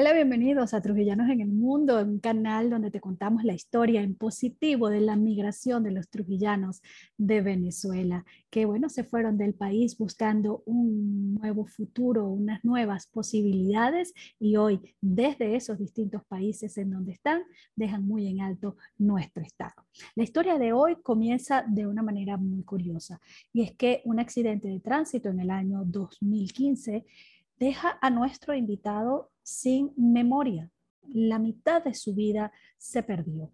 Hola, bienvenidos a Trujillanos en el Mundo, un canal donde te contamos la historia en positivo de la migración de los trujillanos de Venezuela, que bueno, se fueron del país buscando un nuevo futuro, unas nuevas posibilidades y hoy desde esos distintos países en donde están, dejan muy en alto nuestro estado. La historia de hoy comienza de una manera muy curiosa y es que un accidente de tránsito en el año 2015 deja a nuestro invitado sin memoria. La mitad de su vida se perdió.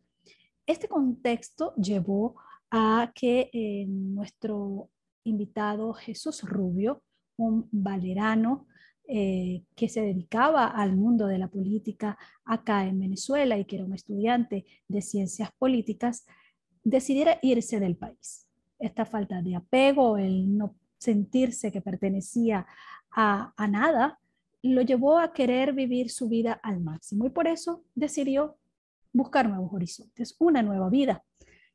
Este contexto llevó a que eh, nuestro invitado Jesús Rubio, un valerano eh, que se dedicaba al mundo de la política acá en Venezuela y que era un estudiante de ciencias políticas, decidiera irse del país. Esta falta de apego, el no sentirse que pertenecía a, nada, lo llevó a querer vivir su vida al máximo y por eso decidió buscar nuevos horizontes, una nueva vida.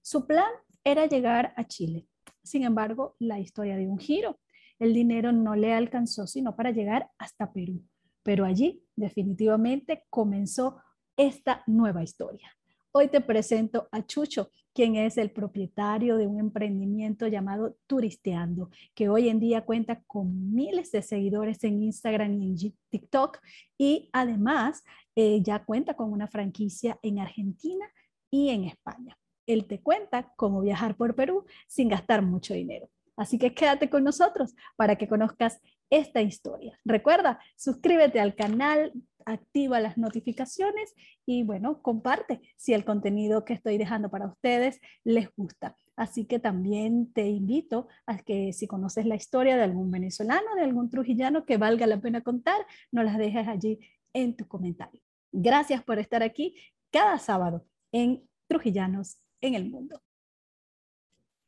Su plan era llegar a Chile. Sin embargo, la historia dio un giro. El dinero no le alcanzó sino para llegar hasta Perú. Pero allí definitivamente comenzó esta nueva historia. Hoy te presento a Chucho, quien es el propietario de un emprendimiento llamado Turisteando, que hoy en día cuenta con miles de seguidores en Instagram y en TikTok y además eh, ya cuenta con una franquicia en Argentina y en España. Él te cuenta cómo viajar por Perú sin gastar mucho dinero. Así que quédate con nosotros para que conozcas esta historia. Recuerda, suscríbete al canal, activa las notificaciones y bueno, comparte si el contenido que estoy dejando para ustedes les gusta. Así que también te invito a que si conoces la historia de algún venezolano, de algún trujillano que valga la pena contar, no las dejes allí en tu comentario. Gracias por estar aquí cada sábado en Trujillanos en el Mundo.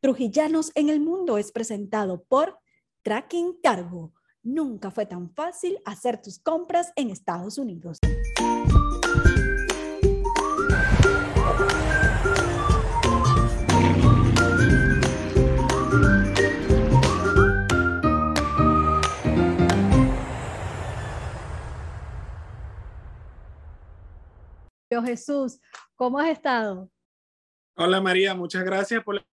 Trujillanos en el Mundo es presentado por Tracking Cargo Nunca fue tan fácil hacer tus compras en Estados Unidos. Jesús, ¿cómo has estado? Hola María, muchas gracias por la.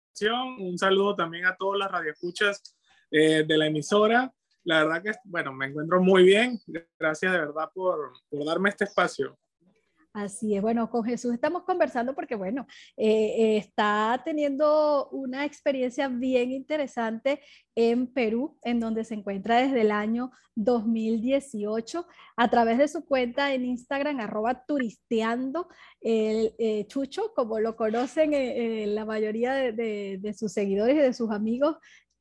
Un saludo también a todas las radioescuchas eh, de la emisora la verdad que, bueno, me encuentro muy bien. Gracias de verdad por, por darme este espacio. Así es, bueno, con Jesús estamos conversando porque, bueno, eh, eh, está teniendo una experiencia bien interesante en Perú, en donde se encuentra desde el año 2018 a través de su cuenta en Instagram, arroba turisteando, el eh, Chucho, como lo conocen la mayoría de, sus seguidores y de sus amigos,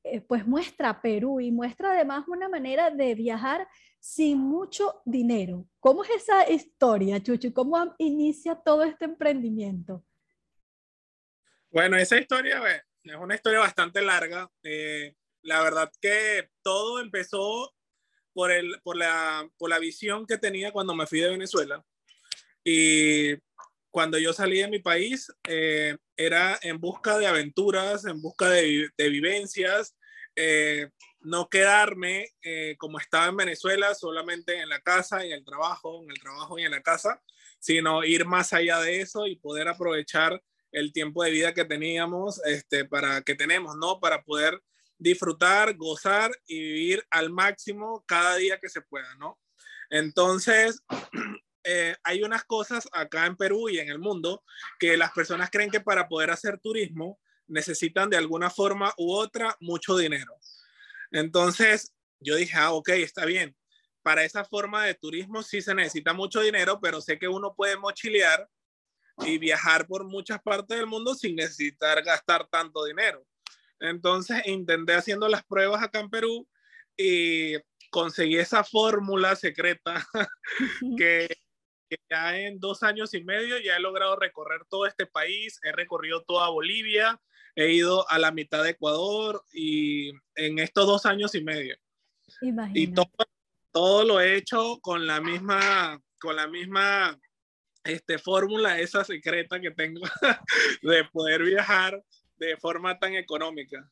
eh, pues muestra Perú y muestra además una manera de viajar sin mucho dinero. ¿Cómo es esa historia, Chuchu? ¿Cómo inicia todo este emprendimiento? Bueno, esa historia es una historia bastante larga. Eh, la verdad que todo empezó por, el, por, la, por la visión que tenía cuando me fui de Venezuela. Y cuando yo salí de mi país, eh, era en busca de aventuras, en busca de, vivencias, eh, no quedarme eh, como estaba en Venezuela, solamente en la casa, en el trabajo, en el trabajo y en la casa, sino ir más allá de eso y poder aprovechar el tiempo de vida que teníamos, este, para que tenemos, ¿no? Para poder disfrutar, gozar y vivir al máximo cada día que se pueda, ¿no? Entonces, Eh, hay unas cosas acá en Perú y en el mundo que las personas creen que para poder hacer turismo necesitan de alguna forma u otra mucho dinero. Entonces yo dije, ah, ok, está bien. Para esa forma de turismo sí se necesita mucho dinero, pero sé que uno puede mochilear y viajar por muchas partes del mundo sin necesitar gastar tanto dinero. Entonces intenté haciendo las pruebas acá en Perú y conseguí esa fórmula secreta que ya en dos años y medio ya he logrado recorrer todo este país, he recorrido toda Bolivia, he ido a la mitad de Ecuador y en estos dos años y medio. Y todo, todo, lo he hecho con la misma, con la misma este, fórmula esa secreta que tengo de poder viajar de forma tan económica.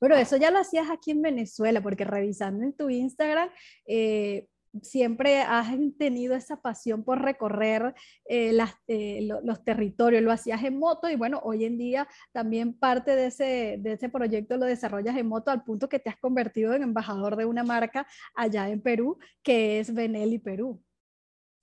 Bueno, eso ya lo hacías aquí en Venezuela, porque revisando en tu Instagram, eh, siempre has tenido esa pasión por recorrer eh, eh, los territorios, lo hacías en moto y bueno, hoy en día también parte de ese, de ese proyecto lo desarrollas en moto al punto que te has convertido en embajador de una marca allá en Perú, que es Benelli Perú.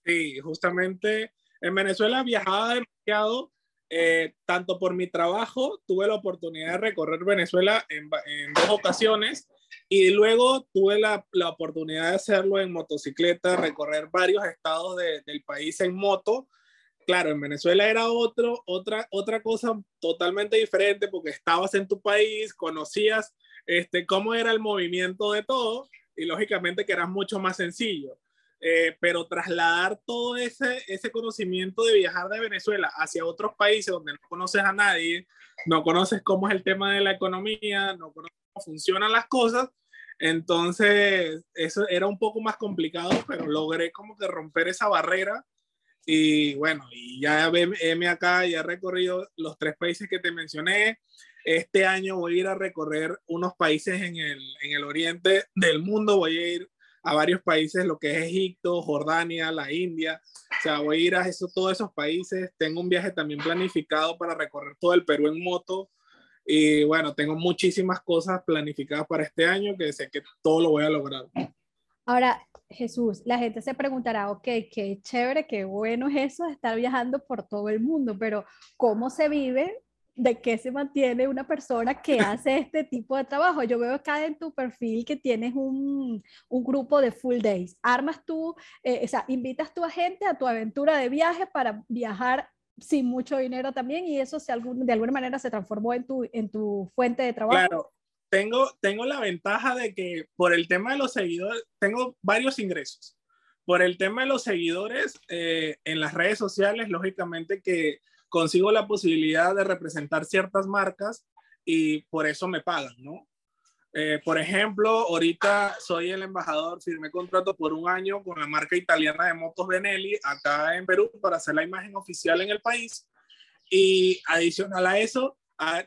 Sí, justamente en Venezuela viajaba demasiado, eh, tanto por mi trabajo, tuve la oportunidad de recorrer Venezuela en, en dos ocasiones y luego tuve la, la, oportunidad de hacerlo en motocicleta, recorrer varios estados de, del país en moto. Claro, en Venezuela era otro, otra, otra cosa totalmente diferente porque estabas en tu país, conocías este, cómo era el movimiento de todo y lógicamente que era mucho más sencillo. Eh, pero trasladar todo ese, ese conocimiento de viajar de Venezuela hacia otros países donde no conoces a nadie, no conoces cómo es el tema de la economía, no conoces funcionan las cosas, entonces, eso era un poco más complicado, pero logré como que romper esa barrera. Y bueno, y ya M acá, ya he recorrido los tres países que te mencioné. Este año voy a ir a recorrer unos países en el, en el oriente del mundo. Voy a ir a varios países, lo que es Egipto, Jordania, la India. O sea, voy a ir a eso, todos esos países. Tengo un viaje también planificado para recorrer todo el Perú en moto y bueno, tengo muchísimas cosas planificadas para este año que sé que todo lo voy a lograr. Ahora, Jesús, la gente se preguntará, ok, qué chévere, qué bueno es eso de estar viajando por todo el mundo, pero ¿cómo se vive? ¿De qué se mantiene una persona que hace este tipo de trabajo? Yo veo acá en tu perfil que tienes un, un grupo de full days. Armas tú, eh, o sea, invitas tú a gente a tu aventura de viaje para viajar sin mucho dinero también y eso de alguna manera se transformó en tu, en tu fuente de trabajo. Claro, tengo, tengo la ventaja de que por el tema de los seguidores, tengo varios ingresos. Por el tema de los seguidores eh, en las redes sociales, lógicamente que consigo la posibilidad de representar ciertas marcas y por eso me pagan, ¿no? Eh, por ejemplo, ahorita soy el embajador, firmé contrato por un año con la marca italiana de motos Benelli acá en Perú para hacer la imagen oficial en el país. Y adicional a eso,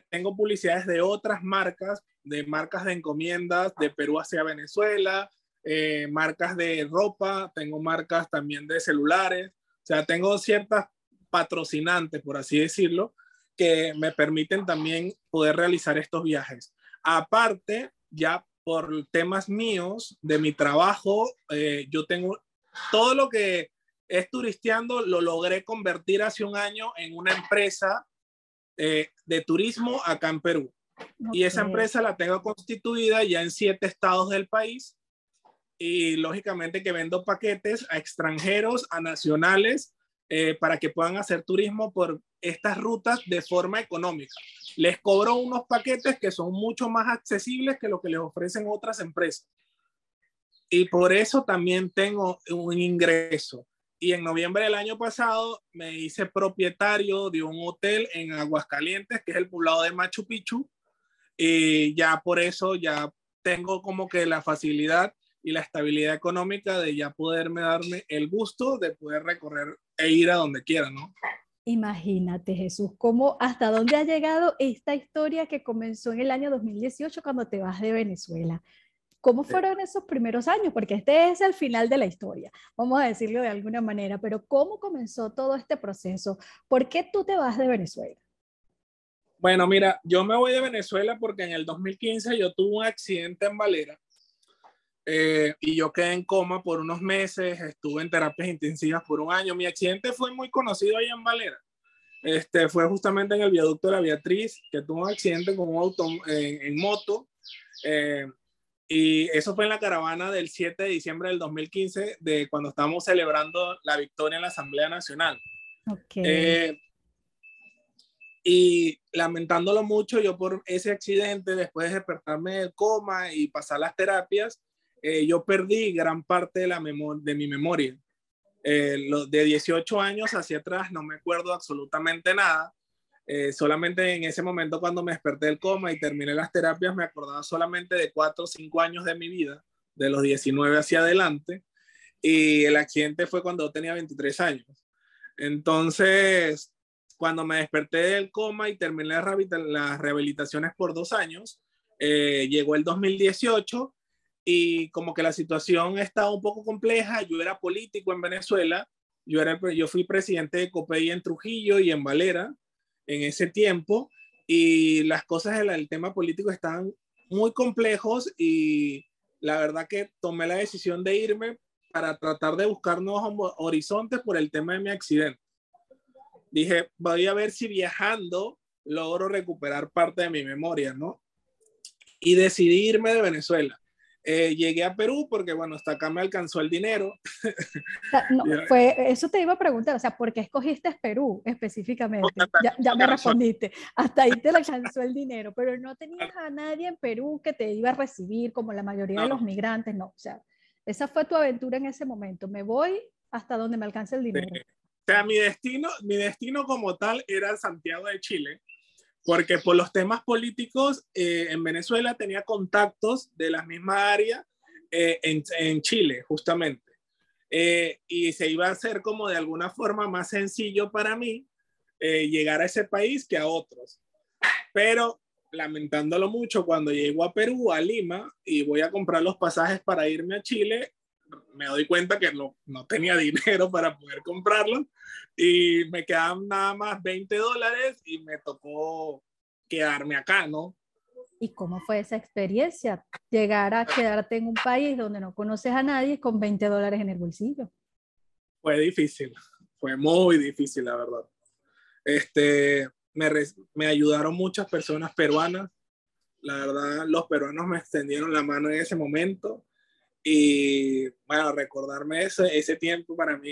tengo publicidades de otras marcas, de marcas de encomiendas de Perú hacia Venezuela, eh, marcas de ropa, tengo marcas también de celulares, o sea, tengo ciertas patrocinantes, por así decirlo, que me permiten también poder realizar estos viajes. Aparte, ya por temas míos, de mi trabajo, eh, yo tengo todo lo que es turisteando, lo logré convertir hace un año en una empresa eh, de turismo acá en Perú. Y esa empresa la tengo constituida ya en siete estados del país. Y lógicamente que vendo paquetes a extranjeros, a nacionales, eh, para que puedan hacer turismo por estas rutas de forma económica les cobro unos paquetes que son mucho más accesibles que lo que les ofrecen otras empresas. Y por eso también tengo un ingreso. Y en noviembre del año pasado me hice propietario de un hotel en Aguascalientes, que es el poblado de Machu Picchu. Y ya por eso ya tengo como que la facilidad y la estabilidad económica de ya poderme darme el gusto de poder recorrer e ir a donde quiera, ¿no? Imagínate, Jesús, cómo hasta dónde ha llegado esta historia que comenzó en el año 2018 cuando te vas de Venezuela. ¿Cómo fueron esos primeros años? Porque este es el final de la historia, vamos a decirlo de alguna manera, pero ¿cómo comenzó todo este proceso? ¿Por qué tú te vas de Venezuela? Bueno, mira, yo me voy de Venezuela porque en el 2015 yo tuve un accidente en Valera eh, y yo quedé en coma por unos meses, estuve en terapias intensivas por un año. Mi accidente fue muy conocido ahí en Valera. Este, fue justamente en el viaducto de la Beatriz, que tuvo un accidente con un auto en, moto. Eh, y eso fue en la caravana del 7 de diciembre del 2015, de cuando estábamos celebrando la victoria en la Asamblea Nacional. Okay. Eh, y lamentándolo mucho, yo por ese accidente, después de despertarme del coma y pasar las terapias, eh, yo perdí gran parte de, la de mi memoria. Eh, de 18 años hacia atrás no me acuerdo absolutamente nada. Eh, solamente en ese momento cuando me desperté del coma y terminé las terapias me acordaba solamente de 4 o 5 años de mi vida, de los 19 hacia adelante. Y el accidente fue cuando tenía 23 años. Entonces, cuando me desperté del coma y terminé las rehabilitaciones por dos años, llegó el 2018 y como que la situación estaba un poco compleja, yo era político en Venezuela, yo, era, yo fui presidente de COPEI en Trujillo y en Valera en ese tiempo, y las cosas del tema político estaban muy complejos y la verdad que tomé la decisión de irme para tratar de buscar nuevos horizontes por el tema de mi accidente. Dije, voy a ver si viajando logro recuperar parte de mi memoria, ¿no? Y decidí irme de Venezuela. Eh, llegué a Perú porque, bueno, hasta acá me alcanzó el dinero. No, fue, eso te iba a preguntar, o sea, ¿por qué escogiste Perú específicamente? Ya, ya me respondiste, hasta ahí te alcanzó el dinero, pero no tenías a nadie en Perú que te iba a recibir como la mayoría de los migrantes, no, o sea, esa fue tu aventura en ese momento, me voy hasta donde me alcance el dinero. O sea, mi destino, mi destino como tal era Santiago de Chile, porque por los temas políticos eh, en Venezuela tenía contactos de la misma área eh, en, Chile, justamente. Eh, y se iba a hacer como de alguna forma más sencillo para mí llegar a ese país que a otros. Pero lamentándolo mucho, cuando llego a Perú, a Lima, y voy a comprar los pasajes para irme a Chile, me doy cuenta que no, no tenía dinero para poder comprarlo y me quedaban nada más 20 dólares y me tocó quedarme acá, ¿no? ¿Y cómo fue esa experiencia? Llegar a quedarte en un país donde no conoces a nadie con 20 dólares en el bolsillo. Fue difícil, fue muy difícil, la verdad. Este, me, me ayudaron muchas personas peruanas. La verdad, los peruanos me extendieron la mano en ese momento. Y bueno, recordarme ese, ese tiempo para mí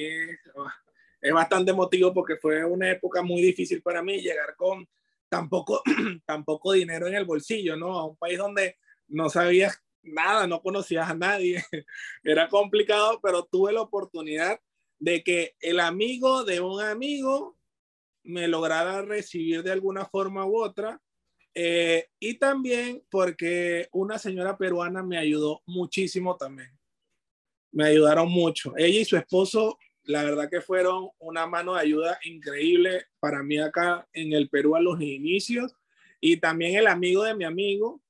es bastante emotivo porque fue una época muy difícil para mí llegar con tan poco, tan poco dinero en el bolsillo, ¿no? A un país donde no sabías nada, no conocías a nadie. Era complicado, pero tuve la oportunidad de que el amigo de un amigo me lograra recibir de alguna forma u otra. Eh, y también porque una señora peruana me ayudó muchísimo también. Me ayudaron mucho. Ella y su esposo la verdad que fueron una mano de ayuda increíble para mí acá en el Perú a los inicios y también el amigo de mi amigo,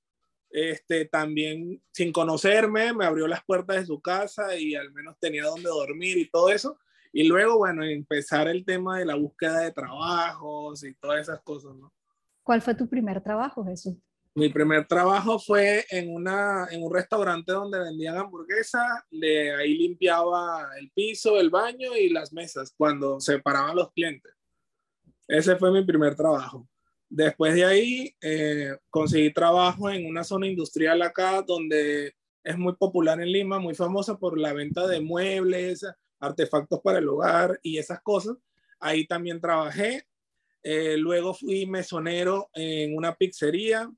este, también sin conocerme, me abrió las puertas de su casa y al menos tenía donde dormir y todo eso. Y luego, bueno, empezar el tema de la búsqueda de trabajos y todas esas cosas, ¿no? ¿Cuál fue tu primer trabajo, Jesús? Mi primer trabajo fue en, una, en un restaurante donde vendían hamburguesas, de ahí limpiaba el piso, el baño y las mesas cuando se paraban los clientes. Ese fue mi primer trabajo. Después de ahí eh, conseguí trabajo en una zona industrial acá donde es muy popular en Lima, muy famosa por la venta de muebles, artefactos para el hogar y esas cosas. Ahí también trabajé. Eh, luego fui mesonero en una pizzería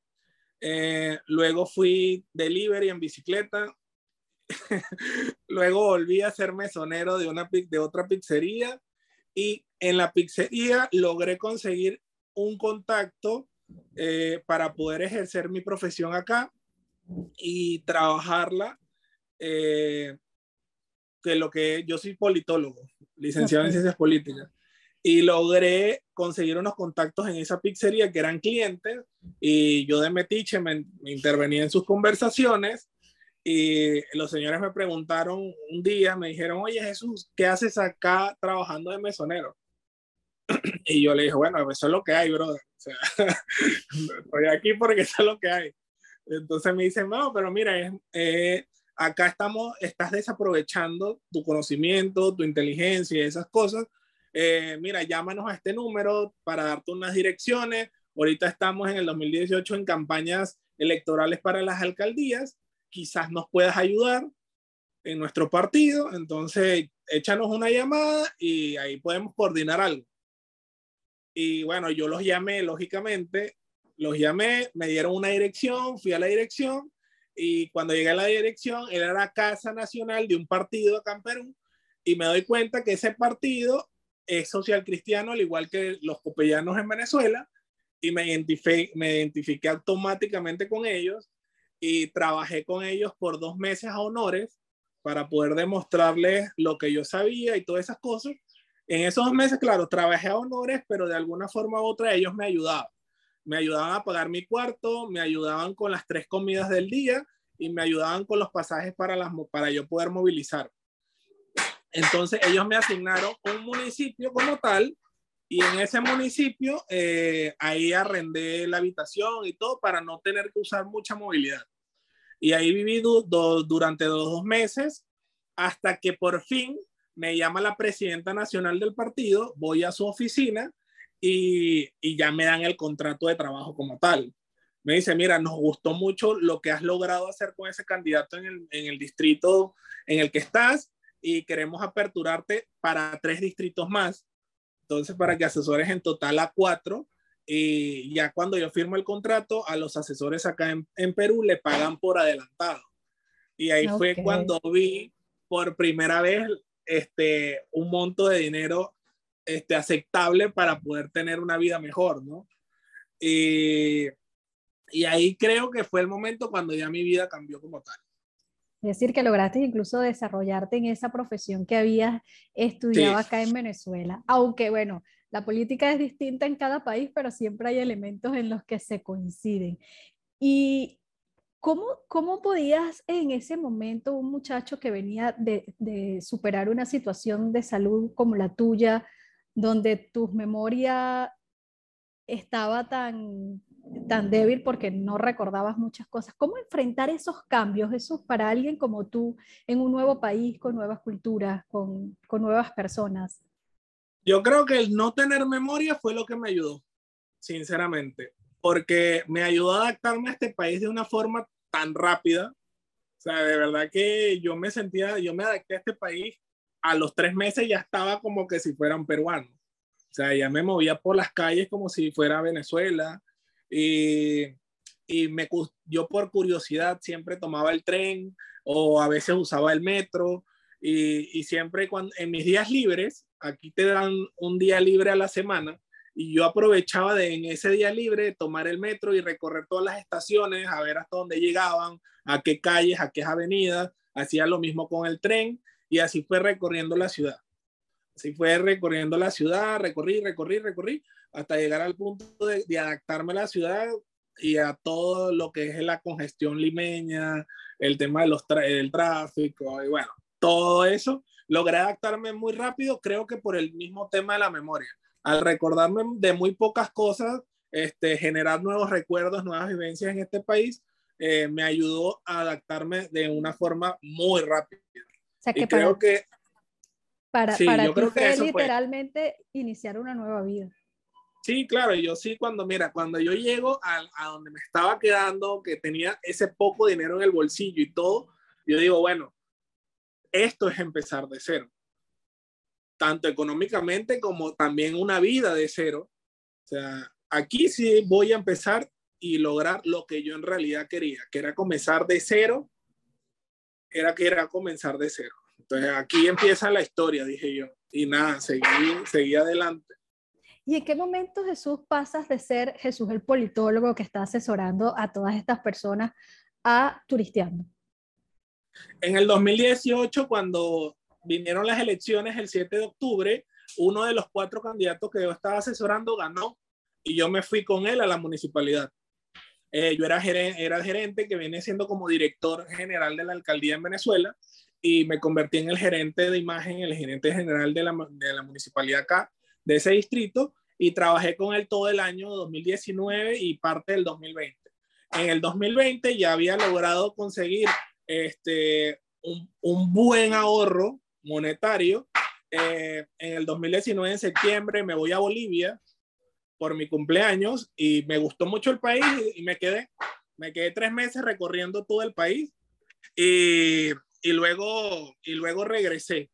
eh, luego fui delivery en bicicleta. luego volví a ser mesonero de, una, de otra pizzería. Y en la pizzería logré conseguir un contacto eh, para poder ejercer mi profesión acá y trabajarla. Eh, que lo que yo soy politólogo, licenciado en ciencias políticas y logré conseguir unos contactos en esa pizzería que eran clientes y yo de metiche me, intervenía en sus conversaciones y los señores me preguntaron un día, me dijeron, oye Jesús, ¿qué haces acá trabajando de mesonero? Y yo le dije, bueno, eso es lo que hay, brother. O sea, estoy aquí porque eso es lo que hay. Entonces me dicen, no, pero mira, eh, acá estamos, estás desaprovechando tu conocimiento, tu inteligencia y esas cosas eh, mira, llámanos a este número para darte unas direcciones. Ahorita estamos en el 2018 en campañas electorales para las alcaldías. Quizás nos puedas ayudar en nuestro partido. Entonces, échanos una llamada y ahí podemos coordinar algo. Y bueno, yo los llamé, lógicamente, los llamé, me dieron una dirección, fui a la dirección y cuando llegué a la dirección, era la Casa Nacional de un partido acá en Perú y me doy cuenta que ese partido es social cristiano, al igual que los copellanos en Venezuela, y me identifiqué, me identifiqué automáticamente con ellos y trabajé con ellos por dos meses a honores para poder demostrarles lo que yo sabía y todas esas cosas. En esos dos meses, claro, trabajé a honores, pero de alguna forma u otra ellos me ayudaban. Me ayudaban a pagar mi cuarto, me ayudaban con las tres comidas del día y me ayudaban con los pasajes para, las, para yo poder movilizar. Entonces ellos me asignaron un municipio como tal y en ese municipio eh, ahí arrendé la habitación y todo para no tener que usar mucha movilidad. Y ahí viví durante los dos meses hasta que por fin me llama la presidenta nacional del partido, voy a su oficina y, y ya me dan el contrato de trabajo como tal. Me dice, mira, nos gustó mucho lo que has logrado hacer con ese candidato en el, en el distrito en el que estás y queremos aperturarte para tres distritos más. Entonces, para que asesores en total a cuatro. Y ya cuando yo firmo el contrato, a los asesores acá en, en Perú le pagan por adelantado. Y ahí fue cuando vi por primera vez este, un monto de dinero este, aceptable para poder tener una vida mejor, ¿no? Y, y ahí creo que fue el momento cuando ya mi vida cambió como tal. Es decir, que lograste incluso desarrollarte en esa profesión que habías estudiado acá en Venezuela. Aunque bueno, la política es distinta en cada país, pero siempre hay elementos en los que se coinciden. ¿Y cómo, cómo podías en ese momento un muchacho que venía de, de superar una situación de salud como la tuya, donde tu memoria estaba tan tan débil porque no recordabas muchas cosas. ¿Cómo enfrentar esos cambios, esos para alguien como tú, en un nuevo país, con nuevas culturas, con, con nuevas personas? Yo creo que el no tener memoria fue lo que me ayudó, sinceramente, porque me ayudó a adaptarme a este país de una forma tan rápida. O sea, de verdad que yo me sentía, yo me adapté a este país, a los tres meses ya estaba como que si fuera un peruano. O sea, ya me movía por las calles como si fuera Venezuela y, y me, yo por curiosidad siempre tomaba el tren o a veces usaba el metro y, y siempre cuando, en mis días libres, aquí te dan un día libre a la semana, y yo aprovechaba de en ese día libre tomar el metro y recorrer todas las estaciones, a ver hasta dónde llegaban, a qué calles, a qué avenidas, hacía lo mismo con el tren y así fue recorriendo la ciudad. Así fue recorriendo la ciudad, recorrí, recorrí, recorrí, hasta llegar al punto de, adaptarme a la ciudad y a todo lo que es la congestión limeña, el tema de del tráfico y bueno, todo eso. Logré adaptarme muy rápido, creo que por el mismo tema de la memoria. Al recordarme de muy pocas cosas, este, generar nuevos recuerdos, nuevas vivencias en este país, eh, me ayudó a adaptarme de una forma muy rápida. O sea, que creo que para, para ti fue literalmente iniciar una nueva vida. Sí, claro, yo sí, cuando, mira, cuando yo llego a, donde me estaba quedando, que tenía ese poco dinero en el bolsillo y todo, yo digo, bueno, esto es empezar de cero, tanto económicamente como también una vida de cero. O sea, aquí sí voy a empezar y lograr lo que yo en realidad quería, que era comenzar de cero, era que era comenzar de cero. Entonces aquí empieza la historia, dije yo. Y nada, seguí, seguí adelante. ¿Y en qué momento, Jesús, pasas de ser Jesús el politólogo que está asesorando a todas estas personas a turisteando? En el 2018, cuando vinieron las elecciones el 7 de octubre, uno de los cuatro candidatos que yo estaba asesorando ganó y yo me fui con él a la municipalidad. Eh, yo era gerente, era gerente que viene siendo como director general de la alcaldía en Venezuela y me convertí en el gerente de imagen, el gerente general de la, de la municipalidad acá, de ese distrito, y trabajé con él todo el año 2019 y parte del 2020. En el 2020 ya había logrado conseguir este, un, un buen ahorro monetario. Eh, en el 2019, en septiembre, me voy a Bolivia por mi cumpleaños y me gustó mucho el país y me quedé, me quedé tres meses recorriendo todo el país y y luego, y luego regresé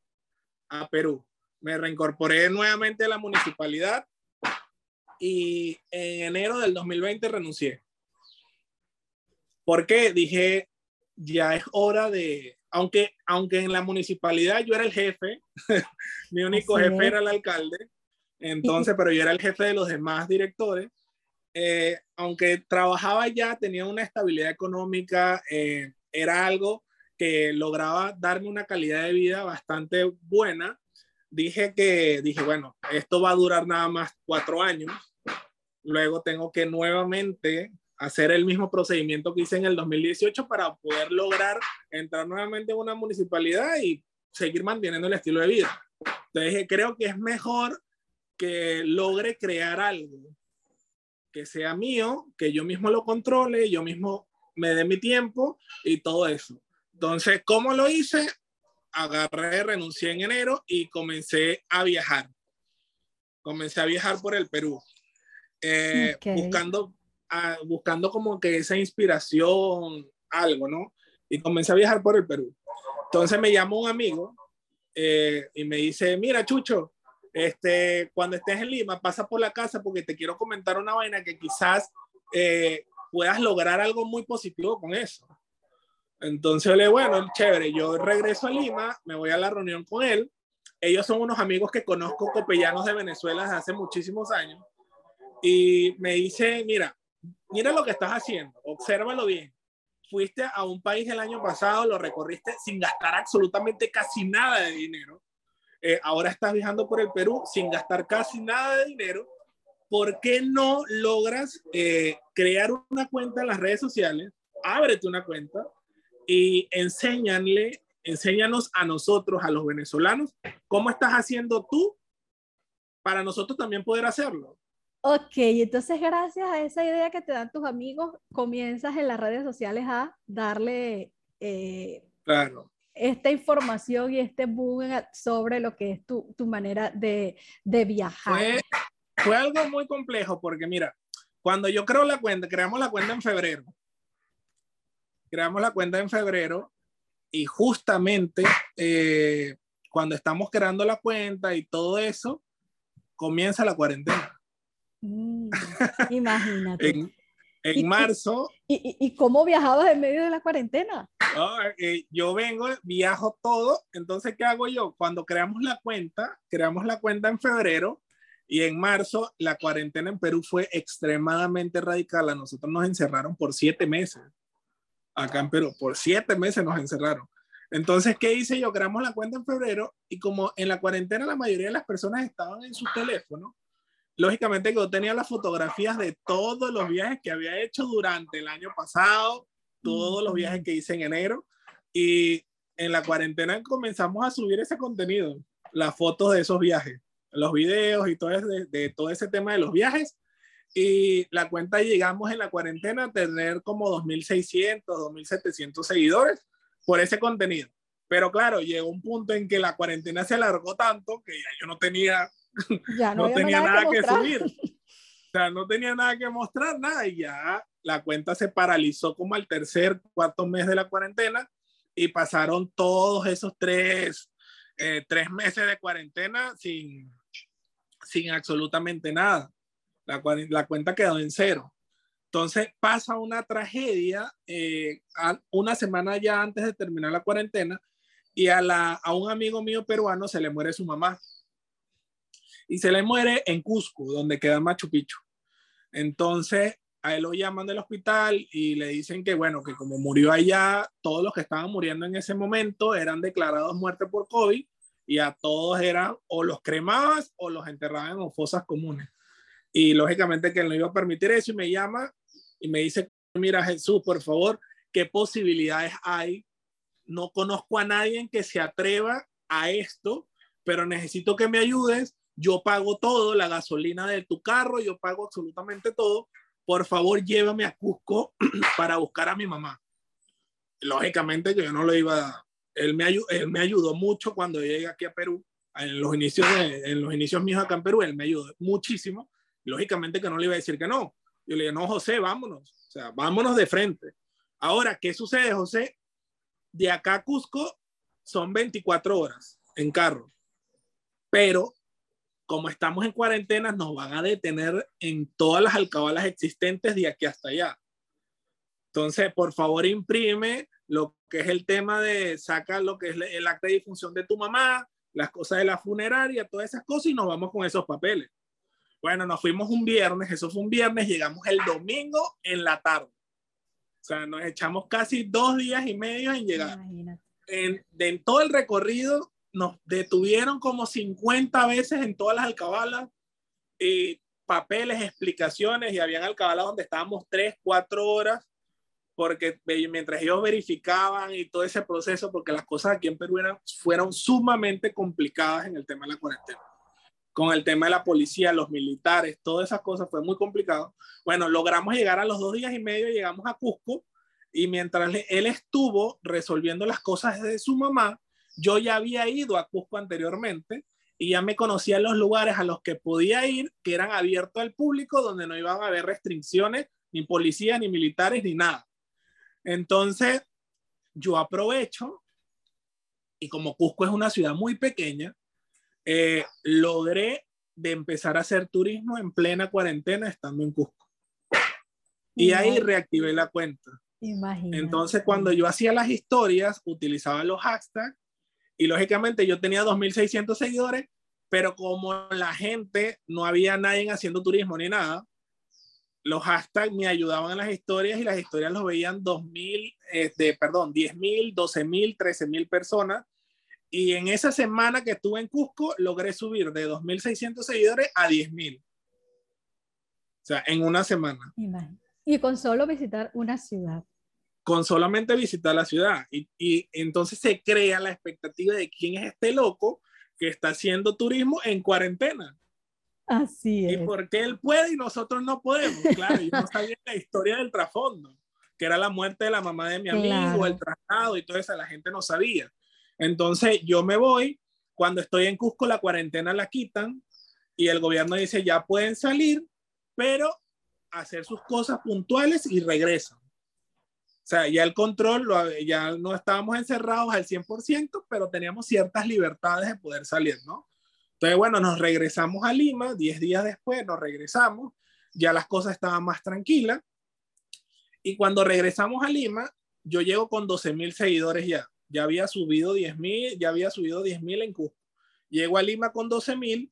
a Perú. Me reincorporé nuevamente a la municipalidad y en enero del 2020 renuncié. Porque dije, ya es hora de, aunque, aunque en la municipalidad yo era el jefe, mi único jefe era el alcalde, entonces, pero yo era el jefe de los demás directores, eh, aunque trabajaba ya, tenía una estabilidad económica, eh, era algo que lograba darme una calidad de vida bastante buena, dije que, dije, bueno, esto va a durar nada más cuatro años, luego tengo que nuevamente hacer el mismo procedimiento que hice en el 2018 para poder lograr entrar nuevamente en una municipalidad y seguir manteniendo el estilo de vida. Entonces creo que es mejor que logre crear algo que sea mío, que yo mismo lo controle, yo mismo me dé mi tiempo y todo eso. Entonces, ¿cómo lo hice? Agarré, renuncié en enero y comencé a viajar. Comencé a viajar por el Perú, eh, buscando, ah, buscando como que esa inspiración, algo, ¿no? Y comencé a viajar por el Perú. Entonces me llamó un amigo eh, y me dice, mira, Chucho, este, cuando estés en Lima, pasa por la casa porque te quiero comentar una vaina que quizás eh, puedas lograr algo muy positivo con eso. Entonces le bueno, chévere, yo regreso a Lima, me voy a la reunión con él. Ellos son unos amigos que conozco copellanos de Venezuela desde hace muchísimos años. Y me dice, mira, mira lo que estás haciendo, obsérvalo bien. Fuiste a un país el año pasado, lo recorriste sin gastar absolutamente casi nada de dinero eh, ahora estás viajando por el Perú sin gastar casi nada de dinero, ¿por qué no logras eh, crear una cuenta en las redes sociales? Ábrete una cuenta y enséñanle, enséñanos a nosotros, a los venezolanos, cómo estás haciendo tú para nosotros también poder hacerlo. Ok, entonces gracias a esa idea que te dan tus amigos, comienzas en las redes sociales a darle eh, claro esta información y este boom sobre lo que es tu, tu manera de, de viajar? Fue, fue, algo muy complejo porque mira, cuando yo creo la cuenta, creamos la cuenta en febrero. Creamos la cuenta en febrero y justamente eh, cuando estamos creando la cuenta y todo eso, comienza la cuarentena. Mm, imagínate. en marzo. ¿Y, y, cómo viajabas en medio de la cuarentena? Eh, yo vengo, viajo todo, entonces, ¿qué hago yo? Cuando creamos la cuenta, creamos la cuenta en febrero y en marzo la cuarentena en Perú fue extremadamente radical. A nosotros nos encerraron por siete meses. Acá en Perú, por siete meses nos encerraron. Entonces, ¿qué hice yo? Creamos la cuenta en febrero y como en la cuarentena la mayoría de las personas estaban en su teléfono, lógicamente yo tenía las fotografías de todos los viajes que había hecho durante el año pasado, todos los viajes que hice en enero y en la cuarentena comenzamos a subir ese contenido, las fotos de esos viajes, los videos y de, todo ese tema de los viajes y la cuenta llegamos en la cuarentena a tener como 2.600, 2.700 seguidores por ese contenido. Pero claro, llegó un punto en que la cuarentena se alargó tanto que ya yo no tenía ya no, tenía nada, que, subir. O sea, no tenía nada que mostrar, nada, y ya la cuenta se paralizó como al tercer, cuarto mes de la cuarentena y pasaron todos esos tres, eh, tres meses de cuarentena sin, sin absolutamente nada. La, cuenta quedó en cero. Entonces pasa una tragedia eh, una semana ya antes de terminar la cuarentena y a un amigo mío peruano se le muere su mamá y se le muere en Cusco, donde queda Machu Picchu. Entonces, a él lo llaman del hospital y le dicen que, bueno, que como murió allá, todos los que estaban muriendo en ese momento eran declarados muertos por COVID y a todos eran o los cremabas o los enterraban en fosas comunes. Y lógicamente que él no iba a permitir eso y me llama y me dice, mira Jesús, por favor, ¿qué posibilidades hay? No conozco a nadie que se atreva a esto, pero necesito que me ayudes yo pago todo, la gasolina de tu carro, yo pago absolutamente todo, por favor llévame a Cusco para buscar a mi mamá. Lógicamente que yo no lo iba, él me, él me ayudó mucho cuando llegué aquí a Perú, en los, inicios en los inicios míos acá en Perú, él me ayudó muchísimo, lógicamente que no le iba a decir que no. Yo le dije, no, José, vámonos, o sea, vámonos de frente. Ahora, ¿qué sucede, José? De acá a Cusco son 24 horas en carro, pero como estamos en cuarentena, nos van a detener en todas las alcabalas existentes de aquí hasta allá. Entonces, por favor, imprime lo que es el tema de saca lo que es el acta de difunción de tu mamá, las cosas de la funeraria, todas esas cosas y nos vamos con esos papeles. Bueno, nos fuimos un viernes, eso fue un viernes, llegamos el domingo en la tarde. O sea, nos echamos casi dos días y medio en llegar. En, en todo el recorrido nos detuvieron como 50 veces en todas las alcabalas. Y papeles, explicaciones y habían alcabalas donde estábamos tres, cuatro horas porque mientras ellos verificaban y todo ese proceso, porque las cosas aquí en Perú eran, fueron sumamente complicadas en el tema de la cuarentena. Con el tema de la policía, los militares, todas esas cosas fue muy complicado. Bueno, logramos llegar a los dos días y medio, llegamos a Cusco y mientras él estuvo resolviendo las cosas de su mamá, yo ya había ido a Cusco anteriormente y ya me conocía los lugares a los que podía ir, que eran abiertos al público, donde no iban a haber restricciones, ni policías, ni militares, ni nada. Entonces, yo aprovecho y como Cusco es una ciudad muy pequeña, eh, logré de empezar a hacer turismo en plena cuarentena estando en Cusco. Y ahí reactivé la cuenta. Entonces, cuando yo hacía las historias, utilizaba los hashtags y lógicamente yo tenía 2.600 seguidores, pero como la gente no había nadie haciendo turismo ni nada, los hashtags me ayudaban en las historias y las historias los veían 2.000, este, perdón, 10.000, 12.000, 13.000 personas. Y en esa semana que estuve en Cusco, logré subir de 2.600 seguidores a 10.000. O sea, en una semana. Y con solo visitar una ciudad. Con solamente visitar la ciudad. Y, y entonces se crea la expectativa de quién es este loco que está haciendo turismo en cuarentena. Así es. ¿Y por qué él puede y nosotros no podemos? Claro, yo no sabía la historia del trasfondo, que era la muerte de la mamá de mi amigo, el traslado y todo eso, la gente no sabía. Entonces yo me voy, cuando estoy en Cusco la cuarentena la quitan y el gobierno dice ya pueden salir, pero hacer sus cosas puntuales y regresan. O sea, ya el control, ya no estábamos encerrados al 100%, pero teníamos ciertas libertades de poder salir, ¿no? Entonces, bueno, nos regresamos a Lima, 10 días después nos regresamos, ya las cosas estaban más tranquilas. Y cuando regresamos a Lima, yo llego con 12 mil seguidores ya. Ya había subido 10 mil, ya había subido 10 mil en Cusco. Llego a Lima con 12 mil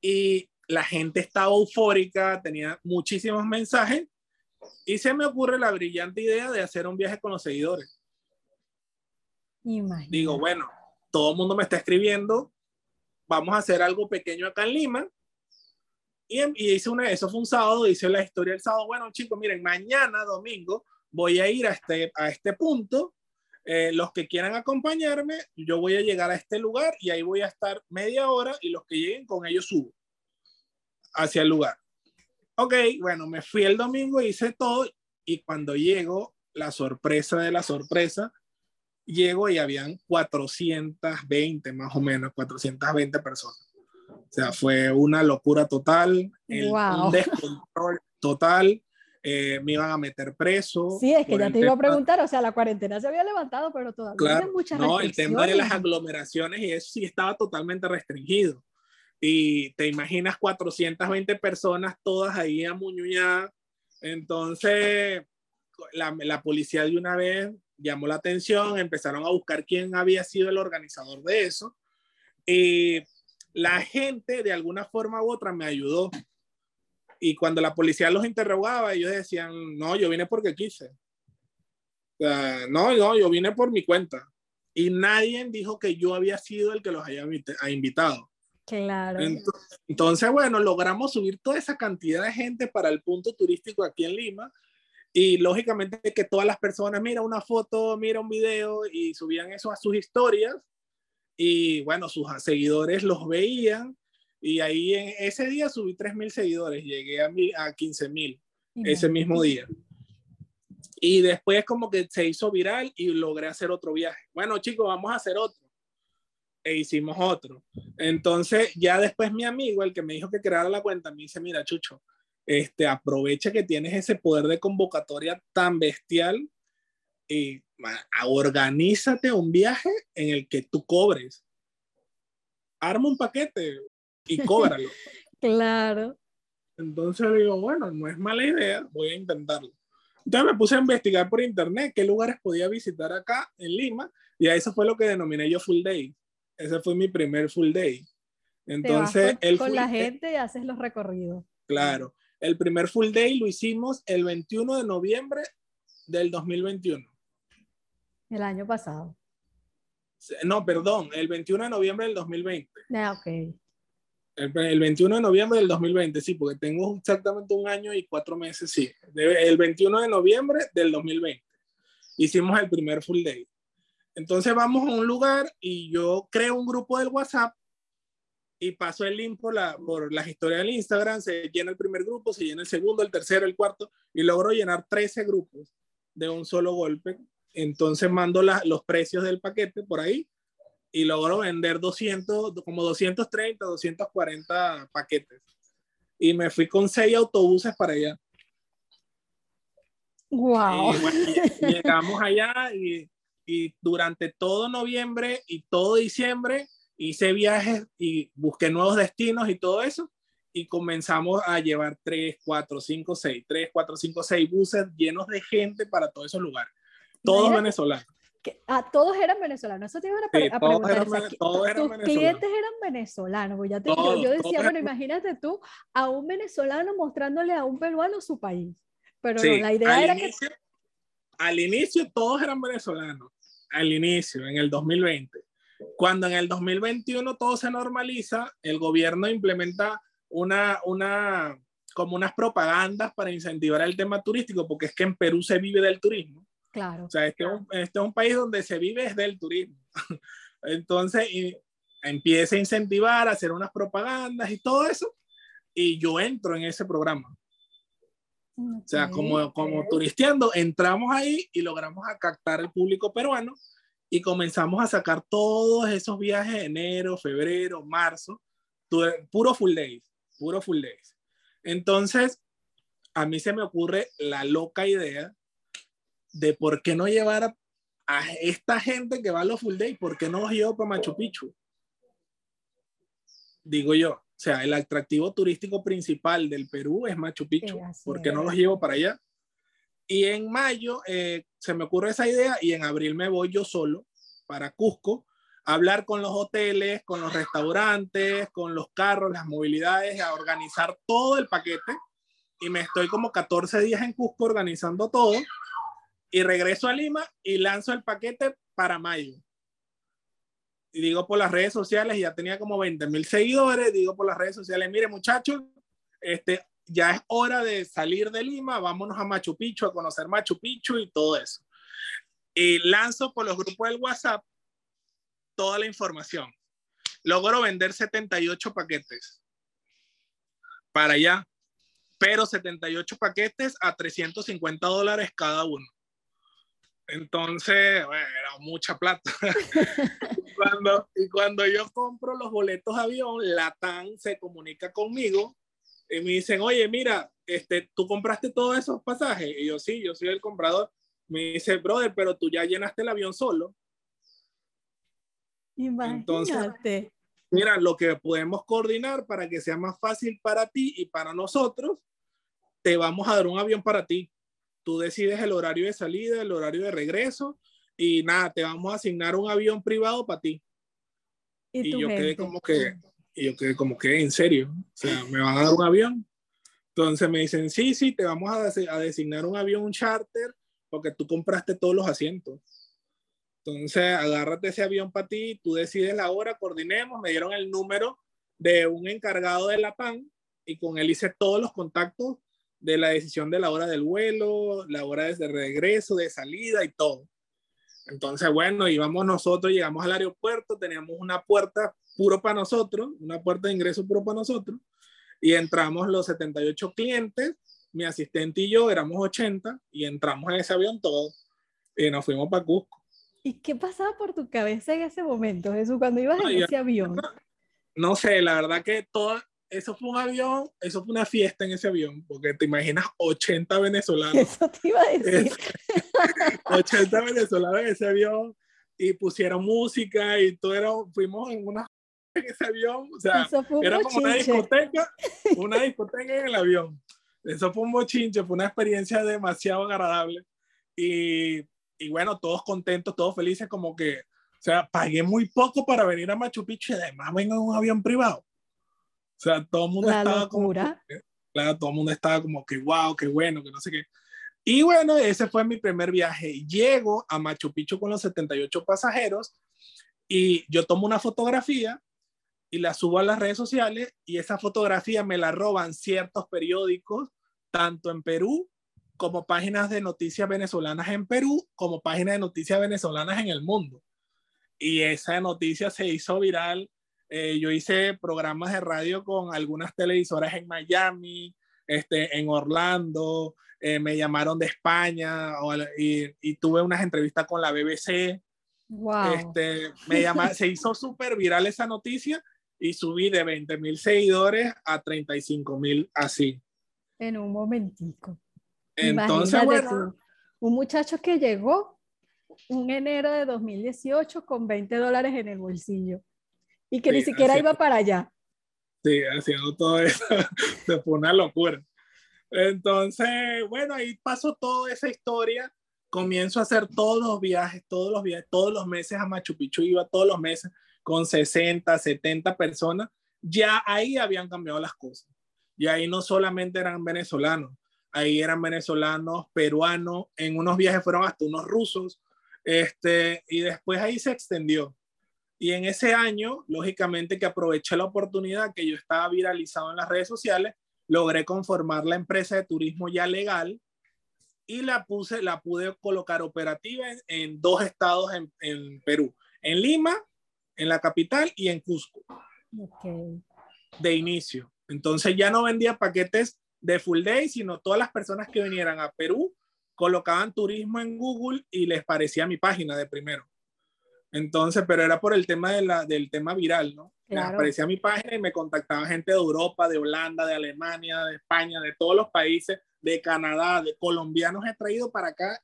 y la gente estaba eufórica, tenía muchísimos mensajes y se me ocurre la brillante idea de hacer un viaje con los seguidores. Digo, bueno, todo el mundo me está escribiendo, vamos a hacer algo pequeño acá en Lima. Y, y hice una, eso fue un sábado, hice la historia del sábado. Bueno, chicos, miren, mañana, domingo, voy a ir a este, a este punto. Eh, los que quieran acompañarme, yo voy a llegar a este lugar y ahí voy a estar media hora y los que lleguen con ellos subo hacia el lugar. Ok, bueno, me fui el domingo, hice todo y cuando llego, la sorpresa de la sorpresa, llego y habían 420 más o menos, 420 personas. O sea, fue una locura total, un descontrol total. Eh, me iban a meter preso. Sí, es que ya te iba a preguntar, o sea, la cuarentena se había levantado, pero todavía claro, muchas No, el tema de las aglomeraciones y eso sí estaba totalmente restringido. Y te imaginas 420 personas todas ahí amuñuñadas. Entonces, la, la policía de una vez llamó la atención, empezaron a buscar quién había sido el organizador de eso. Y la gente de alguna forma u otra me ayudó. Y cuando la policía los interrogaba, ellos decían, no, yo vine porque quise. no, no, yo vine por mi cuenta. Y nadie dijo que yo había sido el que los haya invitado. Claro. entonces, bueno, logramos subir toda esa cantidad de gente para el punto turístico aquí en Lima y lógicamente que todas las personas, mira una foto, mira un video y subían eso a sus historias. Y bueno, sus seguidores los veían. Y ahí en ese día subí 3.000 seguidores, llegué a, a 15.000 ese mismo día. Y después como que se hizo viral y logré hacer otro viaje. Bueno, chicos, vamos a hacer otro. E hicimos otro. Entonces, ya después mi amigo, el que me dijo que creara la cuenta, me dice, mira, Chucho, este, aprovecha que tienes ese poder de convocatoria tan bestial y organízate un viaje en el que tú cobres. Arma un paquete y cóbralo. claro. Entonces digo, bueno, no es mala idea, voy a intentarlo. Entonces me puse a investigar por internet qué lugares podía visitar acá en Lima y a eso fue lo que denominé yo full day. Ese fue mi primer full day. Entonces, con, con la gente y haces los recorridos. Claro. El primer full day lo hicimos el 21 de noviembre del 2021. El año pasado. No, perdón, el 21 de noviembre del 2020. Ah, ok. El, 21 de noviembre del 2020, sí, porque tengo exactamente un año y cuatro meses, sí. El 21 de noviembre del 2020 hicimos el primer full day. Entonces vamos a un lugar y yo creo un grupo del WhatsApp y paso el link por, la, por las historias del Instagram, se llena el primer grupo, se llena el segundo, el tercero, el cuarto, y logro llenar 13 grupos de un solo golpe. Entonces mando los precios del paquete por ahí y logro vender 200, como 230, 240 paquetes. Y me fui con seis autobuses para allá. Wow. Y llegamos allá y, y durante todo noviembre y todo diciembre hice viajes y busqué nuevos destinos y todo eso. Y comenzamos a llevar 3, 4, 5, 6, 3, 4, 5, 6 buses llenos de gente para todos esos lugares. Todos venezolanos. Ah, todos eran venezolanos. Eso te iba a, preguntar. Todos eran, todos eran tus clientes eran venezolanos. Pues ya te, yo, yo, decía, bueno, imagínate tú a un venezolano mostrándole a un peruano su país. Pero no, la idea era inicio, que... Al inicio todos eran venezolanos. Al inicio, en el 2020. Cuando en el 2021 todo se normaliza, el gobierno implementa una, una, como unas propagandas para incentivar el tema turístico, porque es que en Perú se vive del turismo. Claro. O sea, este, este es un país donde se vive es del turismo. Entonces, y empieza a incentivar, a hacer unas propagandas y todo eso, y yo entro en ese programa. O sea, como, como turisteando, entramos ahí y logramos a captar el público peruano y comenzamos a sacar todos esos viajes enero, febrero, marzo, puro full days, puro full days. Entonces, a mí se me ocurre la loca idea de por qué no llevar a, esta gente que va a los full days, por qué no los llevo para Machu Picchu. Digo yo, o sea, el atractivo turístico principal del Perú es Machu Picchu, ¿por qué no los llevo para allá? Y en mayo eh, se me ocurre esa idea y en abril me voy yo solo para Cusco a hablar con los hoteles, con los restaurantes, con los carros, las movilidades, a organizar todo el paquete. Y me estoy como 14 días en Cusco organizando todo. Y regreso a Lima y lanzo el paquete para mayo. Y digo por las redes sociales, ya tenía como 20 mil seguidores, digo por las redes sociales, mire muchachos, este, ya es hora de salir de Lima, vámonos a Machu Picchu a conocer Machu Picchu y todo eso. Y lanzo por los grupos del WhatsApp toda la información. Logro vender 78 paquetes para allá, pero 78 paquetes a 350 dólares cada uno. Entonces, bueno, era mucha plata. y, cuando, y cuando yo compro los boletos de avión, Latam se comunica conmigo y me dicen, oye, mira, este, ¿tú compraste todos esos pasajes? Y yo, sí, yo soy el comprador. Me dice, brother, pero tú ya llenaste el avión solo. Imagínate. Entonces, mira, lo que podemos coordinar para que sea más fácil para ti y para nosotros, te vamos a dar un avión para ti. Tú decides el horario de salida, el horario de regreso y nada, te vamos a asignar un avión privado para ti. Y, yo quedé como que, y yo quedé como que, en serio, o sea, me van a dar un avión. Entonces me dicen, sí, sí, te vamos a, a designar un avión, un charter, porque tú compraste todos los asientos. Entonces, agárrate ese avión para ti, tú decides la hora, coordinemos, me dieron el número de un encargado de la PAN y con él hice todos los contactos de la decisión de la hora del vuelo, la hora de regreso, de salida y todo. Entonces, bueno, íbamos nosotros, llegamos al aeropuerto, teníamos una puerta puro para nosotros, una puerta de ingreso puro para nosotros, y entramos los 78 clientes, mi asistente y yo éramos 80, y entramos en ese avión todos, y nos fuimos para Cusco. ¿Y qué pasaba por tu cabeza en ese momento, Jesús, cuando ibas en ese avión? No, sé, la verdad que todo, eso fue un avión, eso fue una fiesta en ese avión, porque te imaginas 80 venezolanos. Eso te iba a decir. 80 venezolanos en ese avión y pusieron música y todo era, fuimos en una en ese avión, o sea, era como una discoteca, una discoteca en el avión. Eso fue un bochinche, fue una experiencia demasiado agradable. Y y bueno, todos contentos, todos felices, como que, o sea, pagué muy poco para venir a Machu Picchu y además vengo en un avión privado. Sea, todo el mundo estaba como, claro, todo el mundo estaba como que, wow, qué bueno, que no sé qué. Y bueno, ese fue mi primer viaje. Llego a Machu Picchu con los 78 pasajeros y yo tomo una fotografía y la subo a las redes sociales y esa fotografía me la roban ciertos periódicos, tanto en Perú como páginas de noticias venezolanas en Perú, como páginas de noticias venezolanas en el mundo. Y esa noticia se hizo viral. Eh, yo hice programas de radio con algunas televisoras en Miami, este, en Orlando, eh, me llamaron de España y, y, tuve unas entrevistas con la BBC. Wow. Este, me llama, se hizo súper viral esa noticia y subí de 20 mil seguidores a 35 mil así. En un momentico. Entonces, bueno, un muchacho que llegó un enero de 2018 con 20 dólares en el bolsillo y que ni siquiera iba para allá. Sí, haciendo todo eso, fue una locura. Entonces, bueno, ahí pasó toda esa historia. Comienzo a hacer todos los viajes, todos los viajes, todos los meses a Machu Picchu, iba todos los meses con 60, 70 personas, ya ahí habían cambiado las cosas. Y ahí no solamente eran venezolanos, ahí eran venezolanos, peruanos, en unos viajes fueron hasta unos rusos, este, y después ahí se extendió. Y en ese año, lógicamente que aproveché la oportunidad que yo estaba viralizado en las redes sociales, logré conformar la empresa de turismo ya legal y la puse, la pude colocar operativa en, dos estados en, en Perú, en Lima en la capital y en Cusco. De inicio. Entonces ya no vendía paquetes de full day, sino todas las personas que vinieran a Perú colocaban turismo en Google y les parecía mi página de primero. Entonces, pero era por el tema de la, del tema viral, ¿no? Me aparecía mi página y me contactaba gente de Europa, de Holanda, de Alemania, de España, de todos los países, de Canadá, de colombianos he traído para acá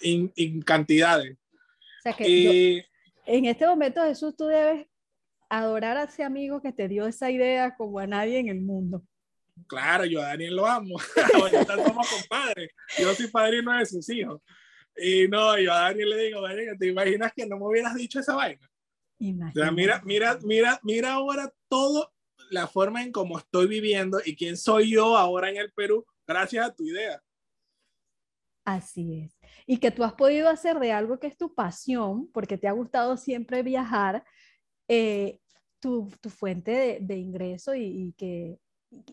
en, cantidades. O sea que en este momento, Jesús, tú debes adorar a ese amigo que te dio esa idea como a nadie en el mundo. Claro, yo a Daniel lo amo. Ahorita somos compadres. Yo soy padrino de sus hijos. Y no, yo a Daniel le digo, Daniel, ¿te imaginas que no me hubieras dicho esa vaina? O sea, mira, mira, mira, mira ahora todo la forma en cómo estoy viviendo y quién soy yo ahora en el Perú gracias a tu idea. Así es. Y que tú has podido hacer de algo que es tu pasión, porque te ha gustado siempre viajar, eh, tu, tu, fuente de, de ingreso y, que,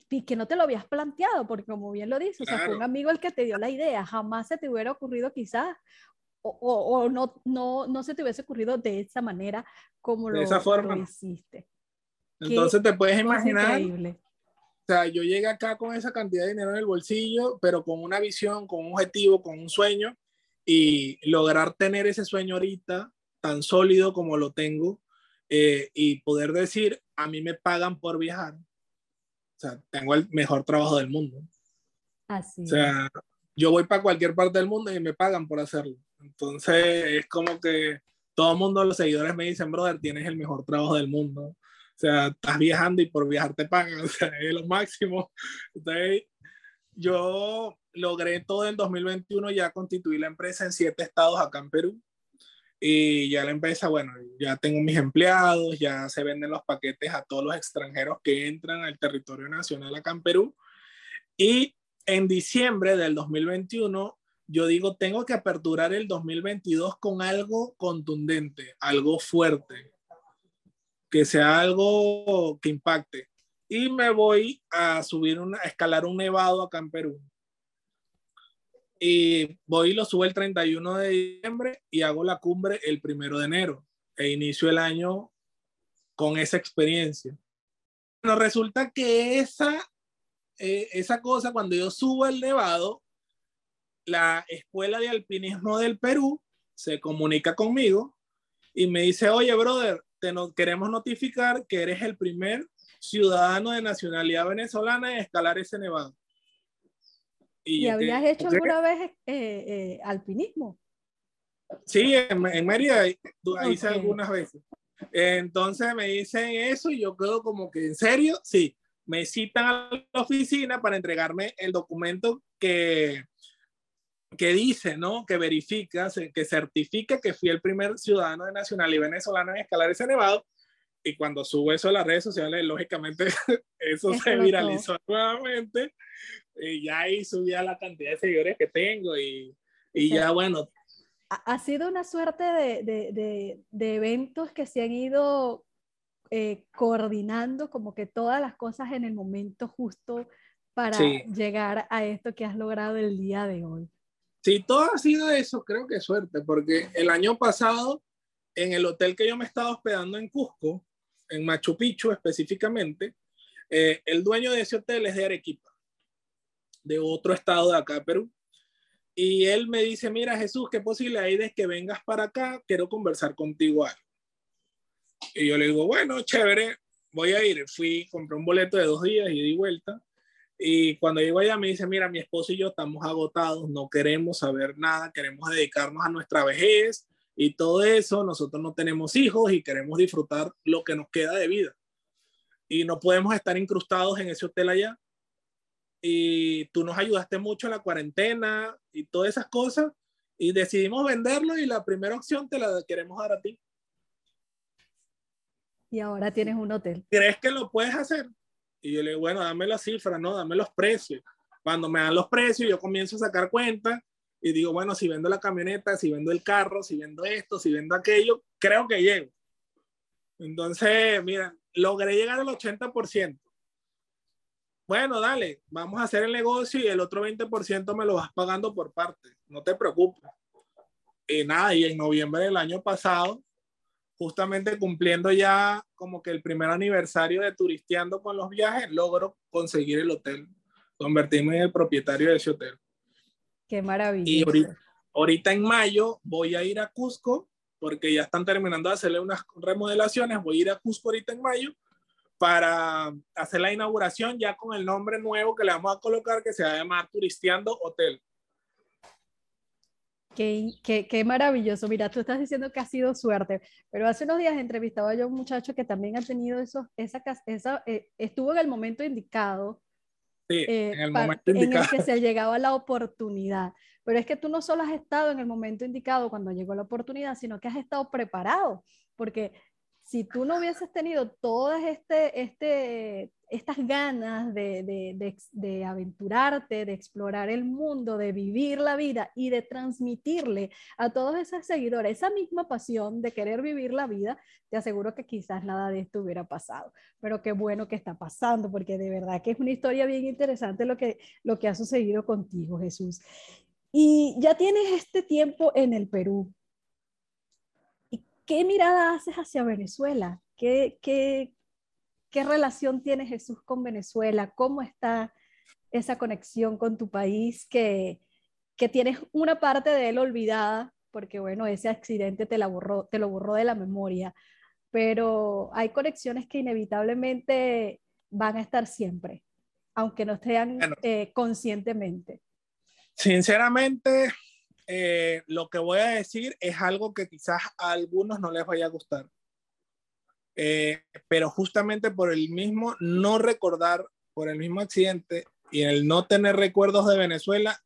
y que no te lo habías planteado, porque como bien lo dices, o sea, fue un amigo el que te dio la idea, jamás se te hubiera ocurrido quizás, o, o, no, no, no se te hubiese ocurrido de esa manera como lo, esa forma. lo hiciste. Entonces te puedes imaginar increíble. O sea, yo llegué acá con esa cantidad de dinero en el bolsillo, pero con una visión, con un objetivo, con un sueño y lograr tener ese sueño ahorita tan sólido como lo tengo eh, y poder decir, a mí me pagan por viajar. O sea, tengo el mejor trabajo del mundo. Así. O sea, yo voy para cualquier parte del mundo y me pagan por hacerlo. Entonces, es como que todo el mundo, los seguidores me dicen, brother, tienes el mejor trabajo del mundo. O sea, estás viajando y por viajar te pagan, o sea, es lo máximo. Entonces, yo logré todo en 2021 ya constituir la empresa en siete estados acá en Perú. Y ya la empresa, bueno, ya tengo mis empleados, ya se venden los paquetes a todos los extranjeros que entran al territorio nacional acá en Perú. Y en diciembre del 2021, yo digo, tengo que aperturar el 2022 con algo contundente, algo fuerte, que sea algo que impacte. Y me voy a subir, una, escalar un nevado acá en Perú. Y voy y lo subo el 31 de diciembre y hago la cumbre el primero de enero. E inicio el año con esa experiencia. Bueno, resulta que esa, eh, esa cosa, cuando yo subo el nevado, la Escuela de Alpinismo del Perú se comunica conmigo y me dice, oye, brother, te queremos notificar que eres el primer ciudadano de nacionalidad venezolana en escalar ese nevado. ¿Y, habías hecho alguna vez eh, eh, alpinismo? Sí, en, en Mérida hice algunas veces. Entonces me dicen eso y yo quedo como que, ¿en serio? Sí, me citan a la oficina para entregarme el documento que, que dice, ¿no? Que verifica, que certifica que fui el primer ciudadano de nacional y venezolano en escalar ese nevado. Y cuando subo eso a las redes sociales, lógicamente eso se viralizó nuevamente. Y ya ahí subía la cantidad de seguidores que tengo y, y ya bueno. Ha sido una suerte de, de, de, de eventos que se han ido eh, coordinando como que todas las cosas en el momento justo para llegar a esto que has logrado el día de hoy. Sí, todo ha sido eso, creo que suerte, porque el año pasado, en el hotel que yo me estaba hospedando en Cusco, en Machu Picchu específicamente, eh, el dueño de ese hotel es de Arequipa, de otro estado de acá, Perú. Y él me dice, mira Jesús, ¿qué posible hay de que vengas para acá? Quiero conversar contigo algo. Y yo le digo, bueno, chévere, voy a ir. Fui, compré un boleto de dos días y di vuelta. Y cuando llego allá me dice, mira, mi esposo y yo estamos agotados, no queremos saber nada, queremos dedicarnos a nuestra vejez y todo eso. Nosotros no tenemos hijos y queremos disfrutar lo que nos queda de vida. Y no podemos estar incrustados en ese hotel allá. Y tú nos ayudaste mucho en la cuarentena y todas esas cosas. Y decidimos venderlo y la primera opción te la queremos dar a ti. Y ahora tienes un hotel. ¿Crees que lo puedes hacer? Y yo le digo, bueno, dame las cifras, no, dame los precios. Cuando me dan los precios, yo comienzo a sacar cuenta y digo, bueno, si vendo la camioneta, si vendo el carro, si vendo esto, si vendo aquello, creo que llego. Entonces, mira, logré llegar al 80%. Bueno, dale, vamos a hacer el negocio y el otro 20% me lo vas pagando por parte, no te preocupes. Y nada, y en noviembre del año pasado justamente cumpliendo ya como que el primer aniversario de Turisteando con los viajes, logro conseguir el hotel, convertirme en el propietario de ese hotel. Qué maravilla. Y ahorita, en mayo voy a ir a Cusco, porque ya están terminando de hacerle unas remodelaciones, voy a ir a Cusco ahorita en mayo para hacer la inauguración ya con el nombre nuevo que le vamos a colocar, que se va a llamar Turisteando Hotel. Qué, qué, qué, maravilloso. Mira, tú estás diciendo que ha sido suerte, pero hace unos días entrevistaba yo a un muchacho que también ha tenido eso, esa, esa eh, estuvo en el momento indicado, sí, eh, en, el momento indicado. en el que se llegaba la oportunidad. Pero es que tú no solo has estado en el momento indicado cuando llegó la oportunidad, sino que has estado preparado, porque si tú no hubieses tenido todas este, este, estas ganas de, de, aventurarte, de explorar el mundo, de vivir la vida y de transmitirle a todos esos seguidores esa misma pasión de querer vivir la vida, te aseguro que quizás nada de esto hubiera pasado. Pero qué bueno que está pasando, porque de verdad que es una historia bien interesante lo que, lo que ha sucedido contigo, Jesús. Y ya tienes este tiempo en el Perú. ¿Qué mirada haces hacia Venezuela? ¿Qué, qué, qué relación tiene Jesús con Venezuela? ¿Cómo está esa conexión con tu país que, que tienes una parte de él olvidada? Porque bueno, ese accidente te, la borró, te lo borró de la memoria, pero hay conexiones que inevitablemente van a estar siempre, aunque no estén eh, conscientemente. Sinceramente, eh, lo que voy a decir es algo que quizás a algunos no les vaya a gustar. Eh, pero justamente por el mismo no recordar, por el mismo accidente y el no tener recuerdos de Venezuela,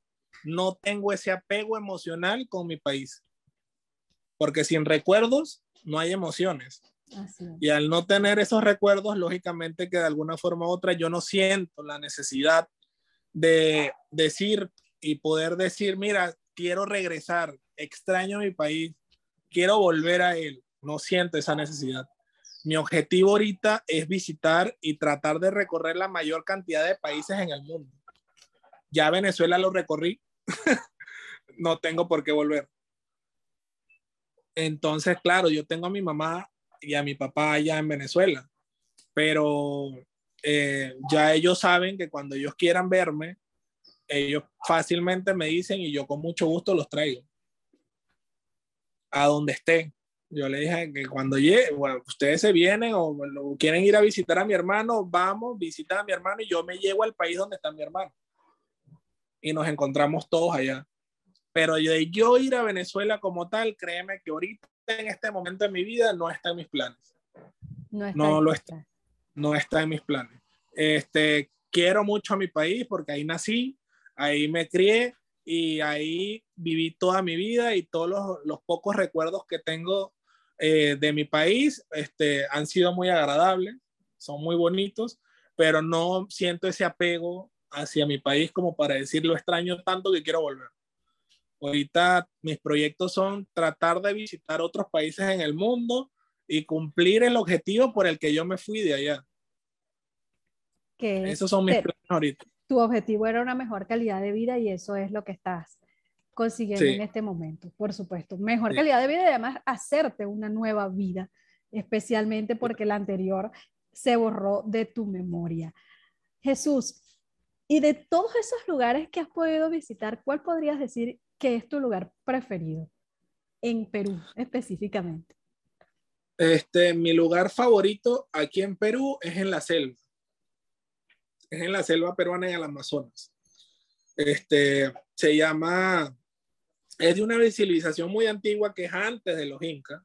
no tengo ese apego emocional con mi país. Porque sin recuerdos no hay emociones. Y al no tener esos recuerdos, lógicamente que de alguna forma u otra yo no siento la necesidad de decir y poder decir, mira, quiero regresar, extraño mi país, quiero volver a él, no siento esa necesidad. Mi objetivo ahorita es visitar y tratar de recorrer la mayor cantidad de países en el mundo. Ya Venezuela lo recorrí, no tengo por qué volver. Entonces, claro, yo tengo a mi mamá y a mi papá allá en Venezuela, pero eh, ya ellos saben que cuando ellos quieran verme, ellos fácilmente me dicen y yo con mucho gusto los traigo a donde estén. Yo le dije que cuando llegue, bueno, ustedes se vienen o quieren ir a visitar a mi hermano, vamos, visitan a mi hermano y yo me llevo al país donde está mi hermano. Y nos encontramos todos allá. Pero de yo ir a Venezuela como tal, créeme que ahorita en este momento de mi vida no está en mis planes. No, no lo está. No está en mis planes. Este, quiero mucho a mi país porque ahí nací, Ahí me crié y ahí viví toda mi vida y todos los, pocos recuerdos que tengo eh, de mi país este, han sido muy agradables, son muy bonitos, pero no siento ese apego hacia mi país como para decir lo extraño tanto que quiero volver. Ahorita mis proyectos son tratar de visitar otros países en el mundo y cumplir el objetivo por el que yo me fui de allá. Esos son mis planes ahorita. Tu objetivo era una mejor calidad de vida y eso es lo que estás consiguiendo en este momento, por supuesto. Mejor calidad de vida y además hacerte una nueva vida, especialmente porque la anterior se borró de tu memoria. Jesús, y de todos esos lugares que has podido visitar, ¿cuál podrías decir que es tu lugar preferido en Perú específicamente? Este, mi lugar favorito aquí en Perú es en la selva. Es en la selva peruana en el Amazonas. Este, se llama es de una civilización muy antigua que es antes de los incas,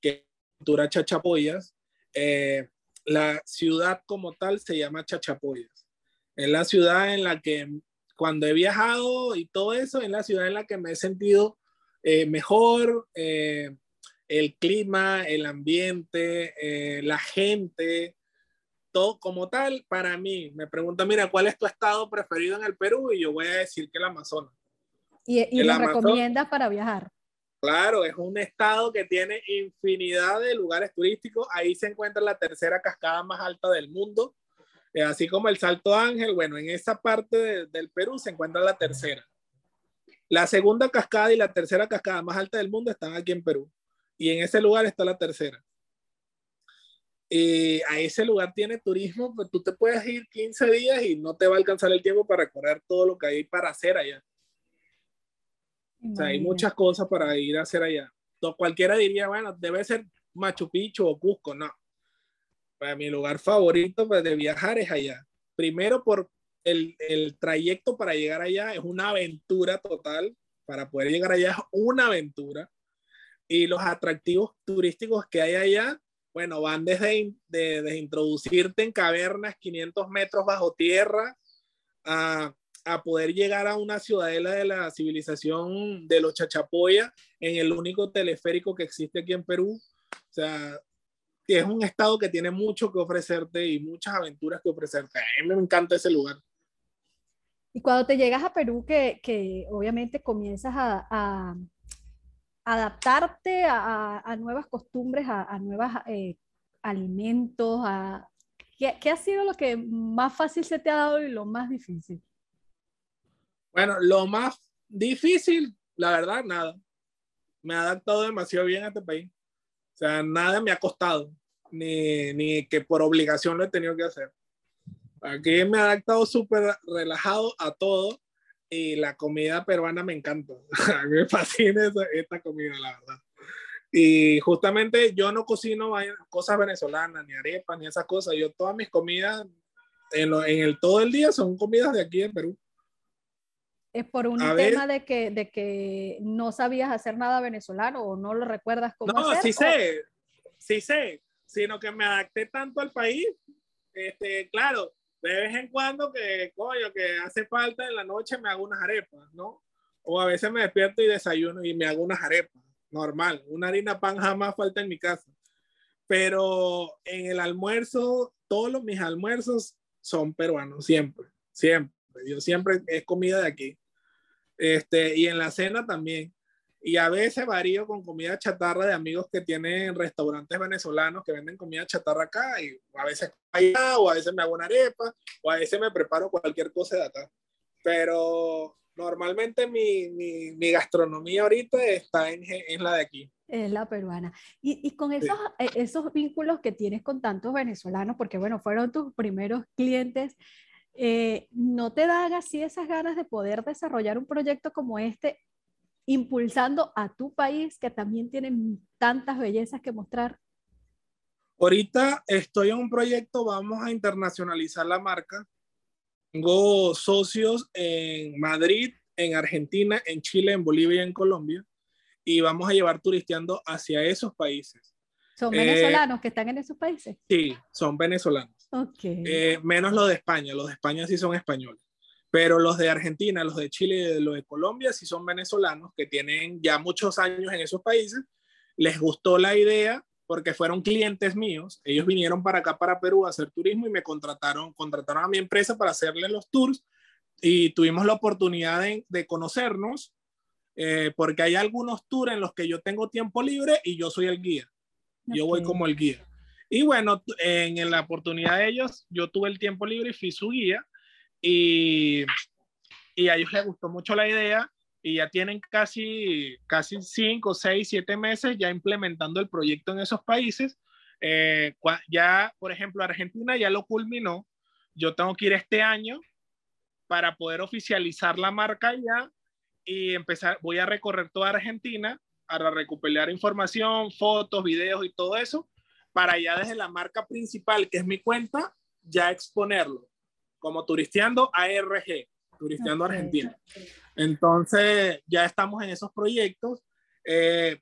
que es cultura chachapoyas. Eh, la ciudad como tal se llama Chachapoyas. Es la ciudad en la que cuando he viajado y todo eso, es la ciudad en la que me he sentido eh, mejor, eh, el clima, el ambiente, la gente, como tal, para mí, me pregunta, mira, ¿cuál es tu estado preferido en el Perú? Y yo voy a decir que el Amazonas. Y, lo recomiendas para viajar. Claro, es un estado que tiene infinidad de lugares turísticos. Ahí se encuentra la tercera cascada más alta del mundo, eh, así como el Salto Ángel. Bueno, en esa parte del Perú se encuentra la tercera. La segunda cascada y la tercera cascada más alta del mundo están aquí en Perú. Y en ese lugar está la tercera. Y a ese lugar tiene turismo, pues tú te puedes ir 15 días y no te va a alcanzar el tiempo para recorrer todo lo que hay para hacer allá. O sea, hay muchas cosas para ir a hacer allá. Entonces, cualquiera diría, bueno, debe ser Machu Picchu o Cusco. No. Para mi lugar favorito pues, de viajar es allá. Primero por el, el trayecto para llegar allá es una aventura total. Para poder llegar allá es una aventura. Y los atractivos turísticos que hay allá, bueno, van desde, de, introducirte en cavernas 500 metros bajo tierra a a poder llegar a una ciudadela de la civilización de los Chachapoya en el único teleférico que existe aquí en Perú. O sea, es un estado que tiene mucho que ofrecerte y muchas aventuras que ofrecerte. A mí me encanta ese lugar. Y cuando te llegas a Perú, que, que obviamente comienzas a, a adaptarte a, nuevas costumbres, a, nuevos eh, alimentos, ¿qué, ¿qué ha sido lo que más fácil se te ha dado y lo más difícil? Bueno, lo más difícil, la verdad, nada. Me ha adaptado demasiado bien a este país. O sea, nada me ha costado, ni, ni que por obligación lo he tenido que hacer. Aquí me ha adaptado súper relajado a todo y la comida peruana me encanta. A mí me fascina esta comida, la verdad. Y justamente yo no cocino cosas venezolanas, ni arepas, ni esas cosas. Yo todas mis comidas en, en el todo el día son comidas de aquí en Perú. ¿Es por un tema de que, de que no sabías hacer nada venezolano o no lo recuerdas cómo No, sí sé, sí sé, sino que me adapté tanto al país, este, claro, de vez en cuando que, coño, que hace falta en la noche me hago unas arepas, ¿no? O a veces me despierto y desayuno y me hago unas arepas, normal, una harina pan jamás falta en mi casa. Pero en el almuerzo, todos los, mis almuerzos son peruanos, siempre, siempre. Yo siempre es comida de aquí. Este, y en la cena también. Y a veces varío con comida chatarra de amigos que tienen restaurantes venezolanos que venden comida chatarra acá. Y a veces allá, o a veces me hago una arepa, o a veces me preparo cualquier cosa de acá. Pero normalmente mi, mi, mi gastronomía ahorita está en, en, la de aquí. Es la peruana. Y, y con esos, sí. E, esos vínculos que tienes con tantos venezolanos, porque bueno, fueron tus primeros clientes, eh, ¿no te dan así esas ganas de poder desarrollar un proyecto como este, impulsando a tu país que también tiene tantas bellezas que mostrar? Ahorita estoy en un proyecto, vamos a internacionalizar la marca. Tengo socios en Madrid, en Argentina, en Chile, en Bolivia y en Colombia. Y vamos a llevar turisteando hacia esos países. ¿Son venezolanos eh, que están en esos países? Sí, son venezolanos. Okay. Eh, menos los de España, los de España sí son españoles. Pero los de Argentina, los de Chile los de Colombia sí son venezolanos que tienen ya muchos años en esos países. Les gustó la idea porque fueron clientes míos. Ellos vinieron para acá, para Perú, a hacer turismo y me contrataron, contrataron a mi empresa para hacerle los tours y tuvimos la oportunidad de, de conocernos eh, porque hay algunos tours en los que yo tengo tiempo libre y yo soy el guía. Yo voy como el guía. Y bueno, en, la oportunidad de ellos, yo tuve el tiempo libre y fui su guía y, y a ellos les gustó mucho la idea y ya tienen casi, casi cinco, seis, siete meses ya implementando el proyecto en esos países. Eh, ya, por ejemplo, Argentina ya lo culminó. Yo tengo que ir este año para poder oficializar la marca ya y empezar, voy a recorrer toda Argentina para recuperar información, fotos, videos y todo eso, para ya desde la marca principal, que es mi cuenta, ya exponerlo como Turisteando ARG, Turisteando Argentina. Entonces, ya estamos en esos proyectos. Eh,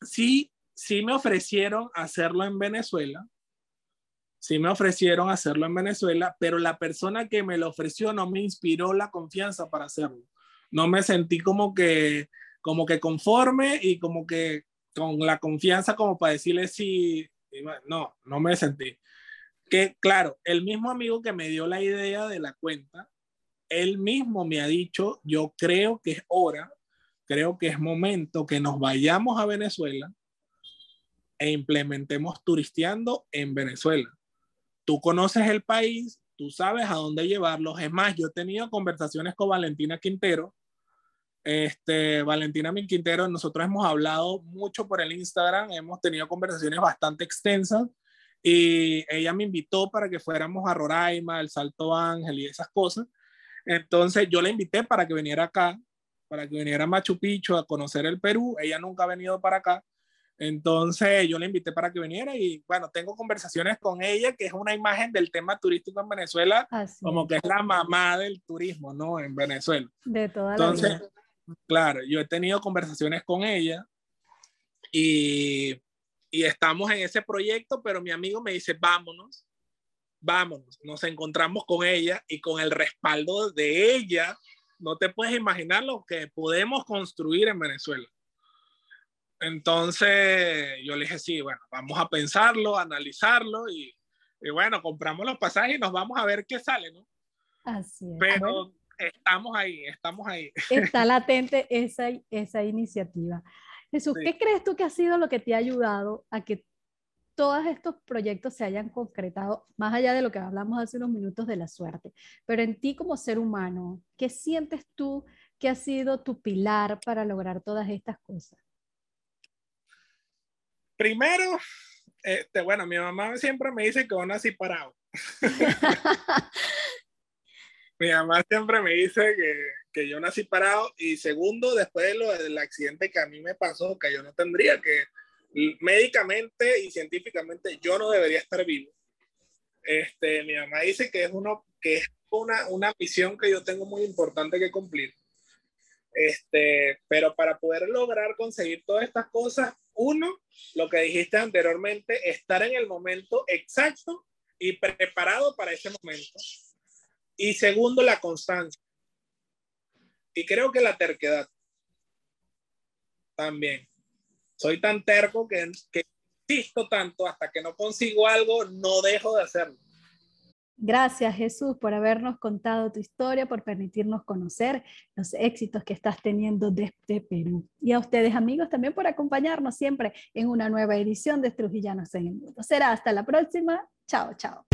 sí, sí me ofrecieron hacerlo en Venezuela. Sí me ofrecieron hacerlo en Venezuela, pero la persona que me lo ofreció no me inspiró la confianza para hacerlo. No me sentí como que, como que conforme y como que con la confianza como para decirle sí. No, no me sentí. Que claro, el mismo amigo que me dio la idea de la cuenta, él mismo me ha dicho, yo creo que es hora, creo que es momento que nos vayamos a Venezuela e implementemos turisteando en Venezuela. Tú conoces el país, tú sabes a dónde llevarlos. Es más, yo he tenido conversaciones con Valentina Quintero. Este, Valentina Quintero, nosotros hemos hablado mucho por el Instagram, hemos tenido conversaciones bastante extensas y ella me invitó para que fuéramos a Roraima, el Salto Ángel y esas cosas. Entonces yo la invité para que viniera acá, para que viniera a Machu Picchu a conocer el Perú. Ella nunca ha venido para acá. Entonces yo la invité para que viniera y bueno, tengo conversaciones con ella, que es una imagen del tema turístico en Venezuela, como que es la mamá del turismo, ¿no? En Venezuela. De toda Entonces, claro, yo he tenido conversaciones con ella y, y estamos en ese proyecto, pero mi amigo me dice, vámonos vámonos, nos encontramos con ella y con el respaldo de ella, no te puedes imaginar lo que podemos construir en Venezuela. Entonces yo le dije, sí, bueno, vamos a pensarlo, analizarlo y, bueno, compramos los pasajes y nos vamos a ver qué sale, ¿no? Así es. Pero estamos ahí, estamos ahí. Está latente esa, esa iniciativa. Jesús, ¿qué crees tú que ha sido lo que te ha ayudado a que todos estos proyectos se hayan concretado, más allá de lo que hablamos hace unos minutos de la suerte, pero en ti como ser humano, ¿qué sientes tú que ha sido tu pilar para lograr todas estas cosas? Primero, este, bueno, mi mamá siempre me dice que yo nací parado. mi mamá siempre me dice que, que, yo nací parado y segundo, después de lo del accidente que a mí me pasó, que yo no tendría que médicamente y científicamente yo no debería estar vivo. Este, mi mamá dice que es, uno, que es una, una misión que yo tengo muy importante que cumplir. Este, pero para poder lograr conseguir todas estas cosas, uno, lo que dijiste anteriormente, estar en el momento exacto y preparado para ese momento. Y segundo, la constancia. Y creo que la terquedad también. Soy tan terco que, que insisto tanto hasta que no consigo algo, no dejo de hacerlo. Gracias Jesús por habernos contado tu historia, por permitirnos conocer los éxitos que estás teniendo desde Perú. Y a ustedes amigos también por acompañarnos siempre en una nueva edición de Trujillanos en el Mundo. Será hasta la próxima. Chao, chao.